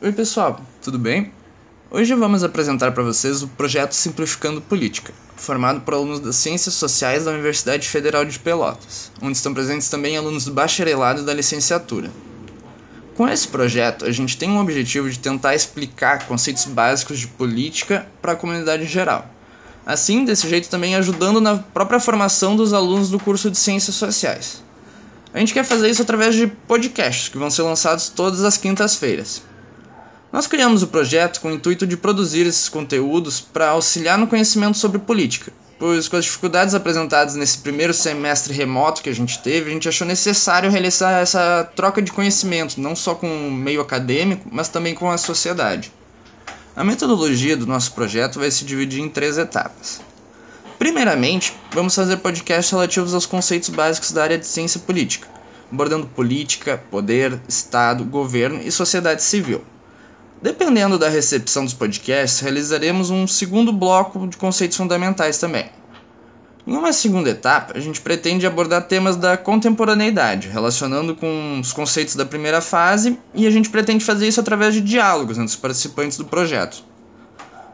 Oi, pessoal, tudo bem? Hoje vamos apresentar para vocês o projeto Simplificando Política, formado por alunos das Ciências Sociais da Universidade Federal de Pelotas, onde estão presentes também alunos do bacharelado e da licenciatura. Com esse projeto, a gente tem um objetivo de tentar explicar conceitos básicos de política para a comunidade em geral. Assim, desse jeito também ajudando na própria formação dos alunos do curso de Ciências Sociais. A gente quer fazer isso através de podcasts que vão ser lançados todas as quintas-feiras. Nós criamos o projeto com o intuito de produzir esses conteúdos para auxiliar no conhecimento sobre política, pois com as dificuldades apresentadas nesse primeiro semestre remoto que a gente teve, a gente achou necessário realizar essa troca de conhecimento, não só com o meio acadêmico, mas também com a sociedade. A metodologia do nosso projeto vai se dividir em três etapas. Primeiramente, vamos fazer podcasts relativos aos conceitos básicos da área de ciência política, abordando política, poder, Estado, governo e sociedade civil. Dependendo da recepção dos podcasts, realizaremos um segundo bloco de conceitos fundamentais também. Em uma segunda etapa, a gente pretende abordar temas da contemporaneidade, relacionando com os conceitos da primeira fase, e a gente pretende fazer isso através de diálogos entre os participantes do projeto.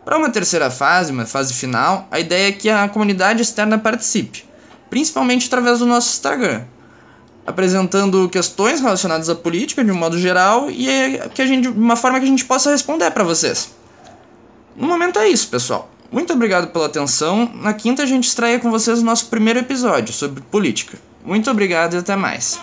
Para uma terceira fase, uma fase final, a ideia é que a comunidade externa participe, principalmente através do nosso Instagram, apresentando questões relacionadas à política de um modo geral e é que a gente, uma forma que a gente possa responder para vocês. No momento é isso, pessoal. Muito obrigado pela atenção. Na quinta a gente estreia com vocês o nosso primeiro episódio sobre política. Muito obrigado e até mais.